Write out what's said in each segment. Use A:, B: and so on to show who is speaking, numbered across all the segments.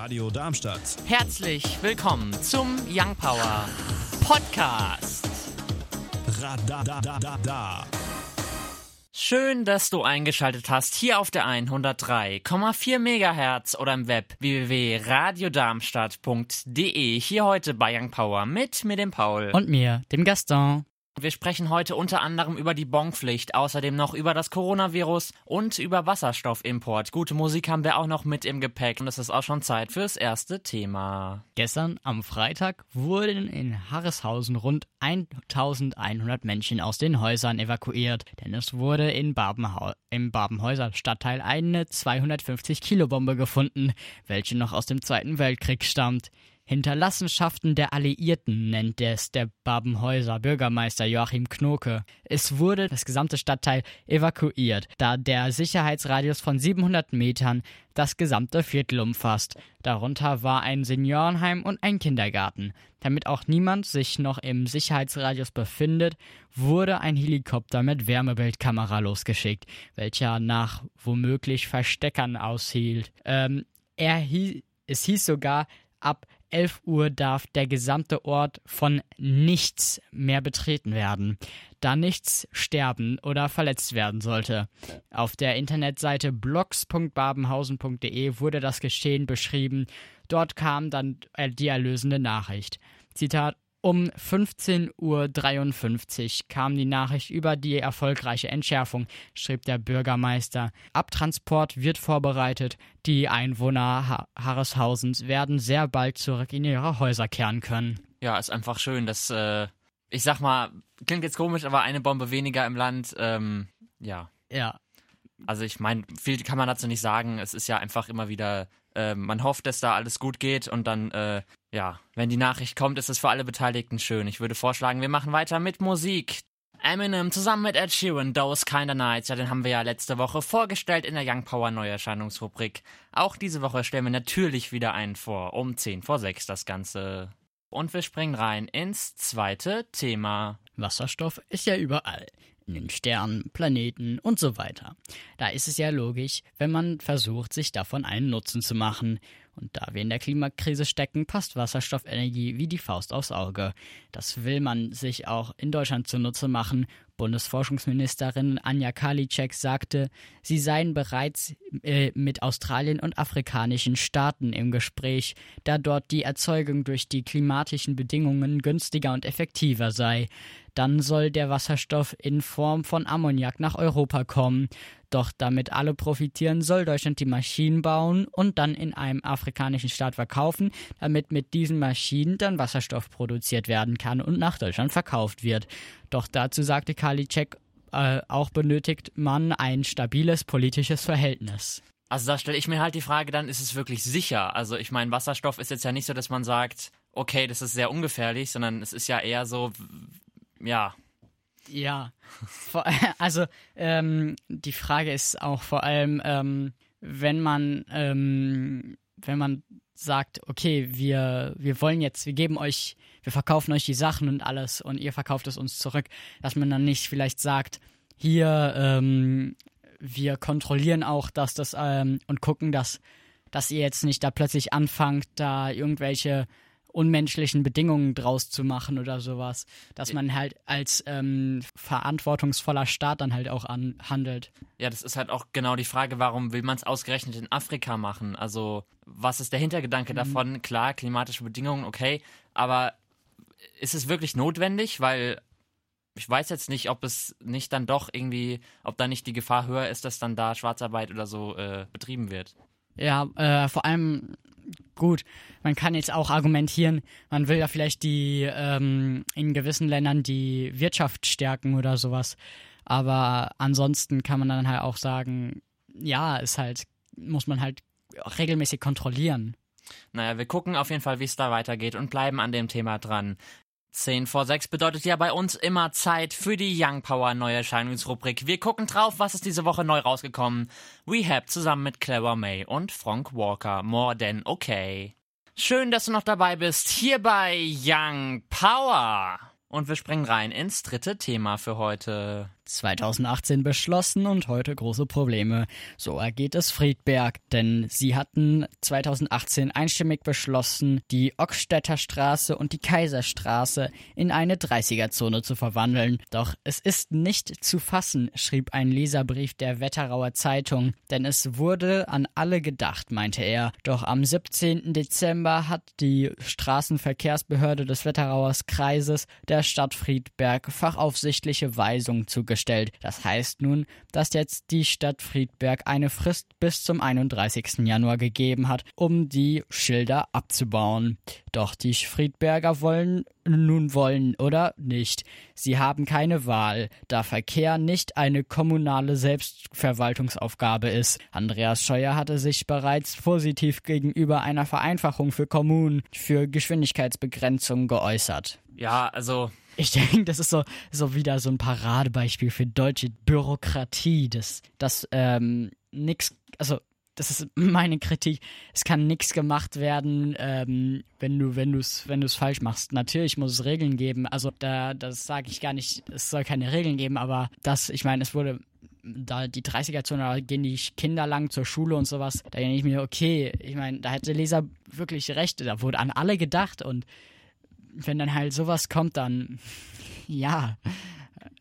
A: Radio Darmstadt.
B: Herzlich willkommen zum Young Power Podcast.
A: Radadadada.
B: Schön, dass du eingeschaltet hast hier auf der 103,4 MHz oder im Web www.radiodarmstadt.de. Hier heute bei Young Power mit mir, dem Paul.
C: Und mir, dem Gaston.
B: Wir sprechen heute unter anderem über die Bonpflicht, außerdem noch über das Coronavirus und über Wasserstoffimport. Gute Musik haben wir auch noch mit im Gepäck und es ist auch schon Zeit fürs erste Thema.
C: Gestern am Freitag wurden in Harreshausen rund 1100 Menschen aus den Häusern evakuiert, denn es wurde in Babenhau im Babenhäuser Stadtteil eine 250 Kilo Bombe gefunden, welche noch aus dem Zweiten Weltkrieg stammt. Hinterlassenschaften der Alliierten nennt es der Babenhäuser Bürgermeister Joachim Knoke. Es wurde das gesamte Stadtteil evakuiert, da der Sicherheitsradius von 700 Metern das gesamte Viertel umfasst. Darunter war ein Seniorenheim und ein Kindergarten. Damit auch niemand sich noch im Sicherheitsradius befindet, wurde ein Helikopter mit Wärmebildkamera losgeschickt, welcher nach womöglich Versteckern aushielt. Ähm, er hie es hieß sogar, ab 11 Uhr darf der gesamte Ort von nichts mehr betreten werden, da nichts sterben oder verletzt werden sollte. Auf der Internetseite blogs.babenhausen.de wurde das Geschehen beschrieben. Dort kam dann die erlösende Nachricht. Zitat um 15.53 Uhr kam die Nachricht über die erfolgreiche Entschärfung, schrieb der Bürgermeister. Abtransport wird vorbereitet. Die Einwohner ha Harreshausens werden sehr bald zurück in ihre Häuser kehren können.
B: Ja, ist einfach schön, dass, äh, ich sag mal, klingt jetzt komisch, aber eine Bombe weniger im Land, ähm, ja.
C: Ja.
B: Also ich meine, viel kann man dazu nicht sagen. Es ist ja einfach immer wieder, äh, man hofft, dass da alles gut geht und dann, äh, ja, wenn die Nachricht kommt, ist es für alle Beteiligten schön. Ich würde vorschlagen, wir machen weiter mit Musik. Eminem zusammen mit Ed Sheeran, Those Kinda Nights, ja, den haben wir ja letzte Woche vorgestellt in der Young Power Neuerscheinungsrubrik. Auch diese Woche stellen wir natürlich wieder einen vor, um 10 vor 6 das Ganze. Und wir springen rein ins zweite Thema.
C: Wasserstoff ist ja überall. In den Sternen, Planeten und so weiter. Da ist es ja logisch, wenn man versucht, sich davon einen Nutzen zu machen. Und da wir in der Klimakrise stecken, passt Wasserstoffenergie wie die Faust aufs Auge. Das will man sich auch in Deutschland zunutze machen. Bundesforschungsministerin Anja Karliczek sagte, sie seien bereits äh, mit Australien und afrikanischen Staaten im Gespräch, da dort die Erzeugung durch die klimatischen Bedingungen günstiger und effektiver sei. Dann soll der Wasserstoff in Form von Ammoniak nach Europa kommen. Doch damit alle profitieren, soll Deutschland die Maschinen bauen und dann in einem afrikanischen Staat verkaufen, damit mit diesen Maschinen dann Wasserstoff produziert werden kann und nach Deutschland verkauft wird. Doch dazu sagte Karliczek, äh, auch benötigt man ein stabiles politisches Verhältnis.
B: Also da stelle ich mir halt die Frage, dann ist es wirklich sicher. Also ich meine, Wasserstoff ist jetzt ja nicht so, dass man sagt, okay, das ist sehr ungefährlich, sondern es ist ja eher so, ja,
C: Ja, also ähm, die Frage ist auch vor allem, ähm, wenn man ähm, wenn man sagt, okay, wir wir wollen jetzt, wir geben euch, wir verkaufen euch die Sachen und alles und ihr verkauft es uns zurück, dass man dann nicht vielleicht sagt, hier ähm, wir kontrollieren auch, dass das ähm, und gucken, dass dass ihr jetzt nicht da plötzlich anfangt, da irgendwelche unmenschlichen Bedingungen draus zu machen oder sowas. Dass man halt als ähm, verantwortungsvoller Staat dann halt auch an, handelt.
B: Ja, das ist halt auch genau die Frage, warum will man es ausgerechnet in Afrika machen? Also, was ist der Hintergedanke mhm. davon? Klar, klimatische Bedingungen, okay, aber ist es wirklich notwendig? Weil ich weiß jetzt nicht, ob es nicht dann doch irgendwie, ob da nicht die Gefahr höher ist, dass dann da Schwarzarbeit oder so äh, betrieben wird.
C: Ja, äh, vor allem gut, man kann jetzt auch argumentieren, man will ja vielleicht die ähm, in gewissen Ländern die Wirtschaft stärken oder sowas. Aber ansonsten kann man dann halt auch sagen, ja, ist halt, muss man halt regelmäßig kontrollieren.
B: Naja, wir gucken auf jeden Fall, wie es da weitergeht und bleiben an dem Thema dran. 10 vor 6 bedeutet ja bei uns immer Zeit für die Young Power Neuerscheinungsrubrik. Wir gucken drauf, was ist diese Woche neu rausgekommen. Rehab zusammen mit Clever May und Frank Walker. More than okay. Schön, dass du noch dabei bist, hier bei Young Power. Und wir springen rein ins dritte Thema für heute.
C: 2018 beschlossen und heute große Probleme. So ergeht es Friedberg, denn sie hatten 2018 einstimmig beschlossen, die Ockstädter Straße und die Kaiserstraße in eine 30er-Zone zu verwandeln. Doch es ist nicht zu fassen, schrieb ein Leserbrief der Wetterauer Zeitung, denn es wurde an alle gedacht, meinte er. Doch am 17. Dezember hat die Straßenverkehrsbehörde des Wetterauers Kreises der Stadt Friedberg fachaufsichtliche Weisungen zugestellt. Das heißt nun, dass jetzt die Stadt Friedberg eine Frist bis zum 31. Januar gegeben hat, um die Schilder abzubauen. Doch die Friedberger wollen nun wollen oder nicht. Sie haben keine Wahl, da Verkehr nicht eine kommunale Selbstverwaltungsaufgabe ist. Andreas Scheuer hatte sich bereits positiv gegenüber einer Vereinfachung für Kommunen für Geschwindigkeitsbegrenzung geäußert.
B: Ja, also
C: ich denke, das ist so, so wieder so ein Paradebeispiel für deutsche Bürokratie, dass das ähm, nix, also das ist meine Kritik. Es kann nichts gemacht werden, ähm, wenn du, wenn du es, wenn du falsch machst. Natürlich muss es Regeln geben. Also da, das sage ich gar nicht. Es soll keine Regeln geben, aber das, ich meine, es wurde da die 30er-Zone, da gehen die Kinder lang zur Schule und sowas. Da denke ich mir, okay, ich meine, da hätte Leser wirklich recht. Da wurde an alle gedacht und wenn dann halt sowas kommt, dann ja,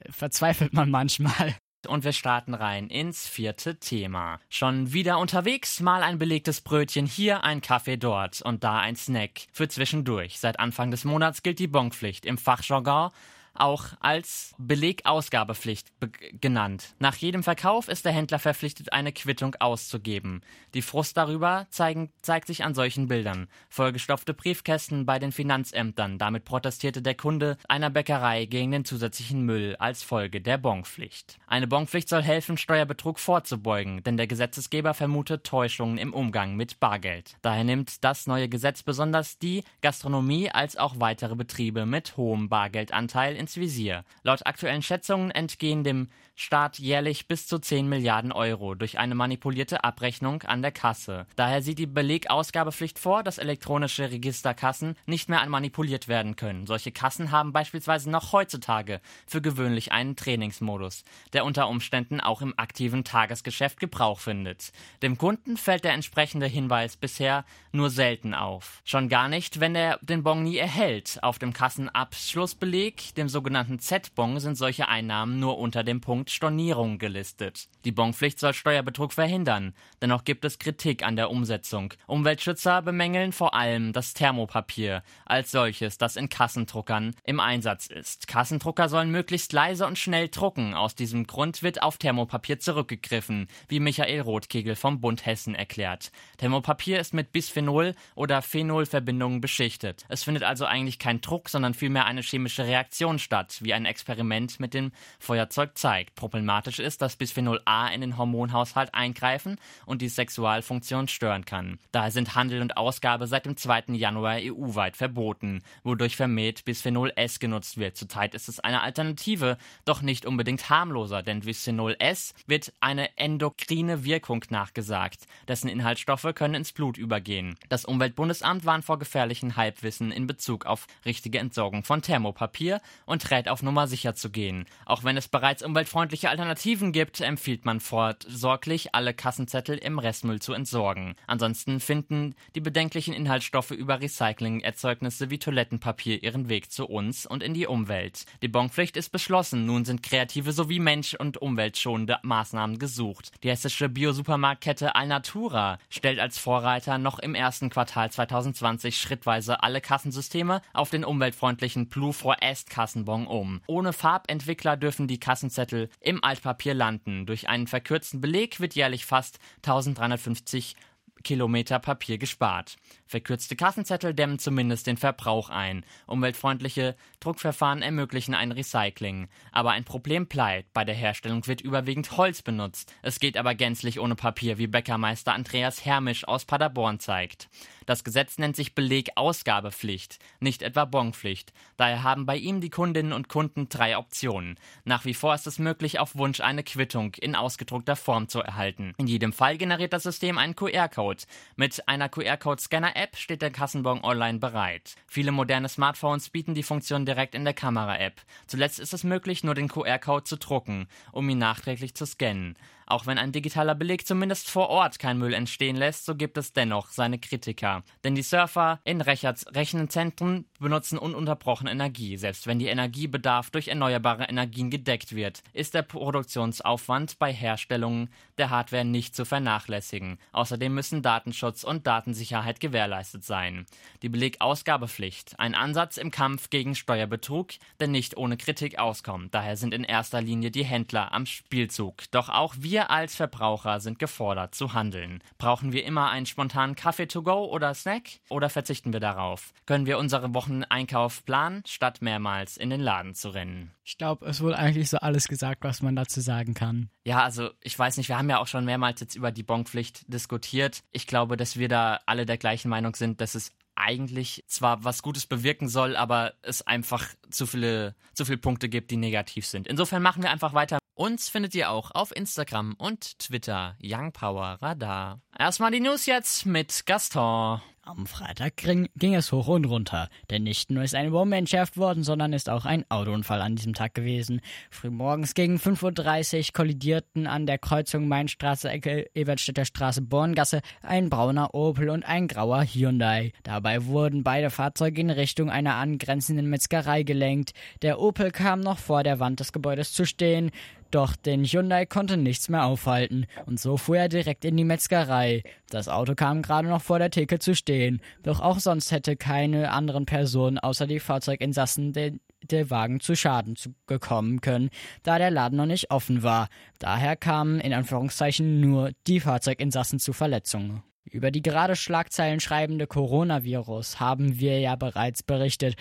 C: verzweifelt man manchmal.
B: Und wir starten rein ins vierte Thema. Schon wieder unterwegs, mal ein belegtes Brötchen hier, ein Kaffee dort und da ein Snack. Für zwischendurch. Seit Anfang des Monats gilt die Bonpflicht. Im Fachjargon auch als Belegausgabepflicht be genannt. Nach jedem Verkauf ist der Händler verpflichtet, eine Quittung auszugeben. Die Frust darüber zeigen, zeigt sich an solchen Bildern. Vollgestopfte Briefkästen bei den Finanzämtern. Damit protestierte der Kunde einer Bäckerei gegen den zusätzlichen Müll als Folge der Bonpflicht. Eine Bonpflicht soll helfen, Steuerbetrug vorzubeugen, denn der Gesetzesgeber vermutet Täuschungen im Umgang mit Bargeld. Daher nimmt das neue Gesetz besonders die Gastronomie als auch weitere Betriebe mit hohem Bargeldanteil in ins Visier. Laut aktuellen Schätzungen entgehen dem Staat jährlich bis zu 10 Milliarden Euro durch eine manipulierte Abrechnung an der Kasse. Daher sieht die Belegausgabepflicht vor, dass elektronische Registerkassen nicht mehr manipuliert werden können. Solche Kassen haben beispielsweise noch heutzutage für gewöhnlich einen Trainingsmodus, der unter Umständen auch im aktiven Tagesgeschäft Gebrauch findet. Dem Kunden fällt der entsprechende Hinweis bisher nur selten auf. Schon gar nicht, wenn er den Bon nie erhält. Auf dem Kassenabschlussbeleg, dem sogenannten Z-Bon, sind solche Einnahmen nur unter dem Punkt Punkt Stornierung gelistet. Die Bonpflicht soll Steuerbetrug verhindern. Dennoch gibt es Kritik an der Umsetzung. Umweltschützer bemängeln vor allem das Thermopapier als solches, das in Kassendruckern im Einsatz ist. Kassendrucker sollen möglichst leise und schnell drucken. Aus diesem Grund wird auf Thermopapier zurückgegriffen, wie Michael Rothkegel vom Bund Hessen erklärt. Thermopapier ist mit Bisphenol oder Phenolverbindungen beschichtet. Es findet also eigentlich kein Druck, sondern vielmehr eine chemische Reaktion statt, wie ein Experiment mit dem Feuerzeug zeigt. Problematisch ist, dass Bisphenol A in den Hormonhaushalt eingreifen und die Sexualfunktion stören kann. Daher sind Handel und Ausgabe seit dem 2. Januar EU-weit verboten, wodurch vermehrt Bisphenol S genutzt wird. Zurzeit ist es eine Alternative, doch nicht unbedingt harmloser, denn Bisphenol S wird eine endokrine Wirkung nachgesagt. Dessen Inhaltsstoffe können ins Blut übergehen. Das Umweltbundesamt warnt vor gefährlichen Halbwissen in Bezug auf richtige Entsorgung von Thermopapier und rät auf Nummer sicher zu gehen. Auch wenn es bereits umweltfreundlich umweltfreundliche Alternativen gibt, empfiehlt man fortsorglich, alle Kassenzettel im Restmüll zu entsorgen. Ansonsten finden die bedenklichen Inhaltsstoffe über Recyclingerzeugnisse wie Toilettenpapier ihren Weg zu uns und in die Umwelt. Die Bonpflicht ist beschlossen, nun sind kreative sowie mensch- und umweltschonende Maßnahmen gesucht. Die hessische Biosupermarktkette Alnatura stellt als Vorreiter noch im ersten Quartal 2020 schrittweise alle Kassensysteme auf den umweltfreundlichen Blue for Est Kassenbon um. Ohne Farbentwickler dürfen die Kassenzettel im Altpapier landen. Durch einen verkürzten Beleg wird jährlich fast 1350 Kilometer Papier gespart. Verkürzte Kassenzettel dämmen zumindest den Verbrauch ein. Umweltfreundliche Druckverfahren ermöglichen ein Recycling. Aber ein Problem bleibt. Bei der Herstellung wird überwiegend Holz benutzt. Es geht aber gänzlich ohne Papier, wie Bäckermeister Andreas Hermisch aus Paderborn zeigt. Das Gesetz nennt sich Belegausgabepflicht, nicht etwa Bonpflicht. Daher haben bei ihm die Kundinnen und Kunden drei Optionen. Nach wie vor ist es möglich, auf Wunsch eine Quittung in ausgedruckter Form zu erhalten. In jedem Fall generiert das System einen QR-Code. Mit einer QR-Code-Scanner-App steht der Kassenbon online bereit. Viele moderne Smartphones bieten die Funktion direkt in der Kamera-App. Zuletzt ist es möglich, nur den QR-Code zu drucken, um ihn nachträglich zu scannen. Auch wenn ein digitaler Beleg zumindest vor Ort kein Müll entstehen lässt, so gibt es dennoch seine Kritiker. Denn die Surfer in Rechenzentren benutzen ununterbrochen Energie. Selbst wenn die Energiebedarf durch erneuerbare Energien gedeckt wird, ist der Produktionsaufwand bei Herstellung der Hardware nicht zu vernachlässigen. Außerdem müssen Datenschutz und Datensicherheit gewährleistet sein. Die Belegausgabepflicht, ein Ansatz im Kampf gegen Steuerbetrug, der nicht ohne Kritik auskommt. Daher sind in erster Linie die Händler am Spielzug. Doch auch wir wir als Verbraucher sind gefordert zu handeln. Brauchen wir immer einen spontanen Kaffee to go oder Snack oder verzichten wir darauf? Können wir unseren Wocheneinkauf planen, statt mehrmals in den Laden zu rennen?
C: Ich glaube, es wurde eigentlich so alles gesagt, was man dazu sagen kann.
B: Ja, also ich weiß nicht, wir haben ja auch schon mehrmals jetzt über die Bonpflicht diskutiert. Ich glaube, dass wir da alle der gleichen Meinung sind, dass es eigentlich zwar was Gutes bewirken soll, aber es einfach zu viele, zu viele Punkte gibt, die negativ sind. Insofern machen wir einfach weiter uns findet ihr auch auf Instagram und Twitter Young Power Radar. Erstmal die News jetzt mit Gaston.
C: Am Freitag ging, ging, es hoch und runter, denn nicht nur ist eine Bombe entschärft worden, sondern ist auch ein Autounfall an diesem Tag gewesen. Frühmorgens gegen 5.30 Uhr kollidierten an der Kreuzung Mainstraße, Ecke Ebertstädter Straße, Borngasse ein brauner Opel und ein grauer Hyundai. Dabei wurden beide Fahrzeuge in Richtung einer angrenzenden Metzgerei gelenkt. Der Opel kam noch vor der Wand des Gebäudes zu stehen. Doch den Hyundai konnte nichts mehr aufhalten und so fuhr er direkt in die Metzgerei. Das Auto kam gerade noch vor der Theke zu stehen, doch auch sonst hätte keine anderen Personen außer die Fahrzeuginsassen den der Wagen zu Schaden zu gekommen können, da der Laden noch nicht offen war. Daher kamen in Anführungszeichen nur die Fahrzeuginsassen zu Verletzungen. Über die gerade Schlagzeilen schreibende Coronavirus haben wir ja bereits berichtet.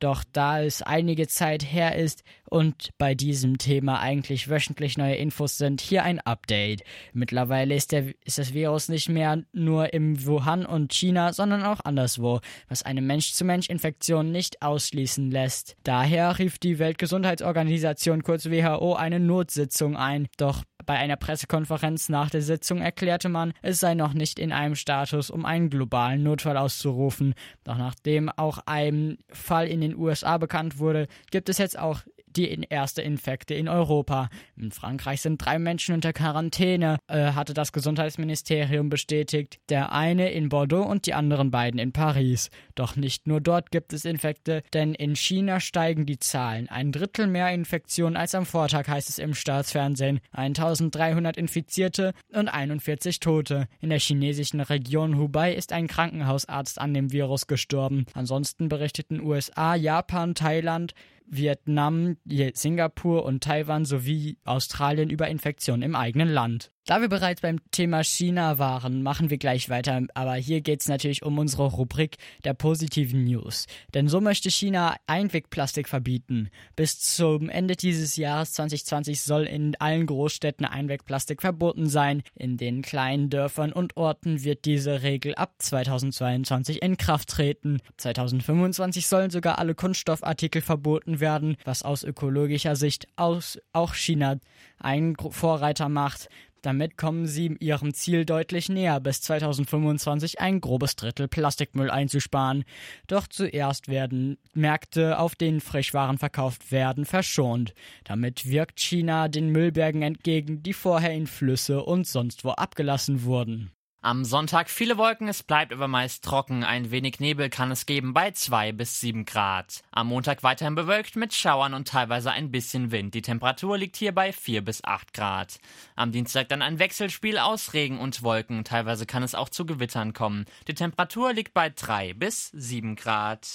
C: Doch da es einige Zeit her ist und bei diesem Thema eigentlich wöchentlich neue Infos sind, hier ein Update. Mittlerweile ist, der, ist das Virus nicht mehr nur im Wuhan und China, sondern auch anderswo, was eine Mensch-zu-Mensch-Infektion nicht ausschließen lässt. Daher rief die Weltgesundheitsorganisation kurz WHO eine Notsitzung ein. Doch bei einer Pressekonferenz nach der Sitzung erklärte man, es sei noch nicht in einem Status, um einen globalen Notfall auszurufen. Doch nachdem auch ein Fall in den USA bekannt wurde, gibt es jetzt auch die erste Infekte in Europa. In Frankreich sind drei Menschen unter Quarantäne, äh, hatte das Gesundheitsministerium bestätigt. Der eine in Bordeaux und die anderen beiden in Paris. Doch nicht nur dort gibt es Infekte, denn in China steigen die Zahlen. Ein Drittel mehr Infektionen als am Vortag heißt es im Staatsfernsehen. 1300 Infizierte und 41 Tote. In der chinesischen Region Hubei ist ein Krankenhausarzt an dem Virus gestorben. Ansonsten berichteten USA, Japan, Thailand, Vietnam, Singapur und Taiwan sowie Australien über Infektionen im eigenen Land. Da wir bereits beim Thema China waren, machen wir gleich weiter, aber hier geht es natürlich um unsere Rubrik der positiven News. Denn so möchte China Einwegplastik verbieten. Bis zum Ende dieses Jahres 2020 soll in allen Großstädten Einwegplastik verboten sein. In den kleinen Dörfern und Orten wird diese Regel ab 2022 in Kraft treten. 2025 sollen sogar alle Kunststoffartikel verboten werden, was aus ökologischer Sicht aus auch China einen Vorreiter macht. Damit kommen sie ihrem Ziel deutlich näher, bis 2025 ein grobes Drittel Plastikmüll einzusparen. Doch zuerst werden Märkte, auf denen Frischwaren verkauft werden, verschont. Damit wirkt China den Müllbergen entgegen, die vorher in Flüsse und sonst wo abgelassen wurden.
B: Am Sonntag viele Wolken, es bleibt aber meist trocken. Ein wenig Nebel kann es geben bei 2 bis 7 Grad. Am Montag weiterhin bewölkt mit Schauern und teilweise ein bisschen Wind. Die Temperatur liegt hier bei 4 bis 8 Grad. Am Dienstag dann ein Wechselspiel aus Regen und Wolken. Teilweise kann es auch zu Gewittern kommen. Die Temperatur liegt bei 3 bis 7 Grad.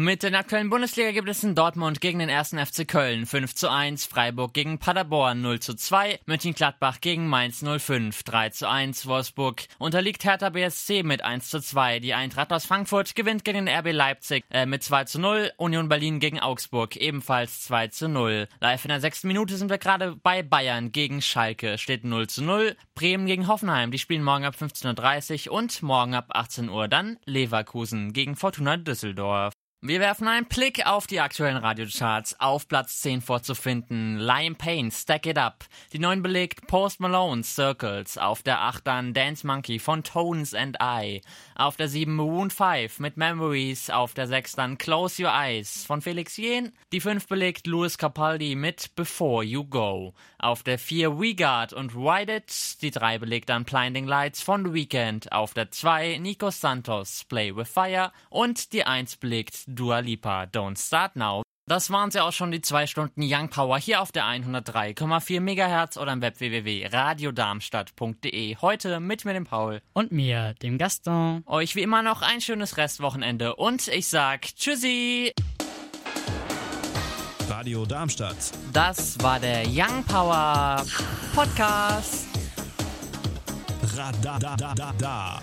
B: Mit den aktuellen Bundesliga-Ergebnissen Dortmund gegen den ersten FC Köln 5 zu 1, Freiburg gegen Paderborn 0 zu 2, Mönchengladbach gegen Mainz 05 3 zu 1, Wolfsburg unterliegt Hertha BSC mit 1 zu 2, die Eintracht aus Frankfurt gewinnt gegen den RB Leipzig äh, mit 2 zu 0, Union Berlin gegen Augsburg ebenfalls 2 zu 0. Live in der sechsten Minute sind wir gerade bei Bayern gegen Schalke, steht 0 zu 0, Bremen gegen Hoffenheim, die spielen morgen ab 15.30 Uhr und morgen ab 18 Uhr dann Leverkusen gegen Fortuna Düsseldorf. Wir werfen einen Blick auf die aktuellen Radiocharts. Auf Platz 10 vorzufinden Lion Payne, Stack It Up. Die 9 belegt Post Malone, Circles. Auf der 8 dann Dance Monkey von Tones and I. Auf der 7 Maroon 5 mit Memories. Auf der 6 dann Close Your Eyes von Felix Jen. Die 5 belegt Louis Capaldi mit Before You Go. Auf der 4 We Got und Ride It. Die 3 belegt dann Blinding Lights von The Weekend. Auf der 2 Nico Santos, Play With Fire. Und die 1 belegt Dua Lipa, Don't Start Now. Das waren sie auch schon die zwei Stunden Young Power hier auf der 103,4 MHz oder im Web www.radiodarmstadt.de. Heute mit mir, dem Paul.
C: Und mir, dem Gaston.
B: Euch wie immer noch ein schönes Restwochenende und ich sag Tschüssi!
A: Radio Darmstadt.
B: Das war der Young Power Podcast.
A: Radadadada.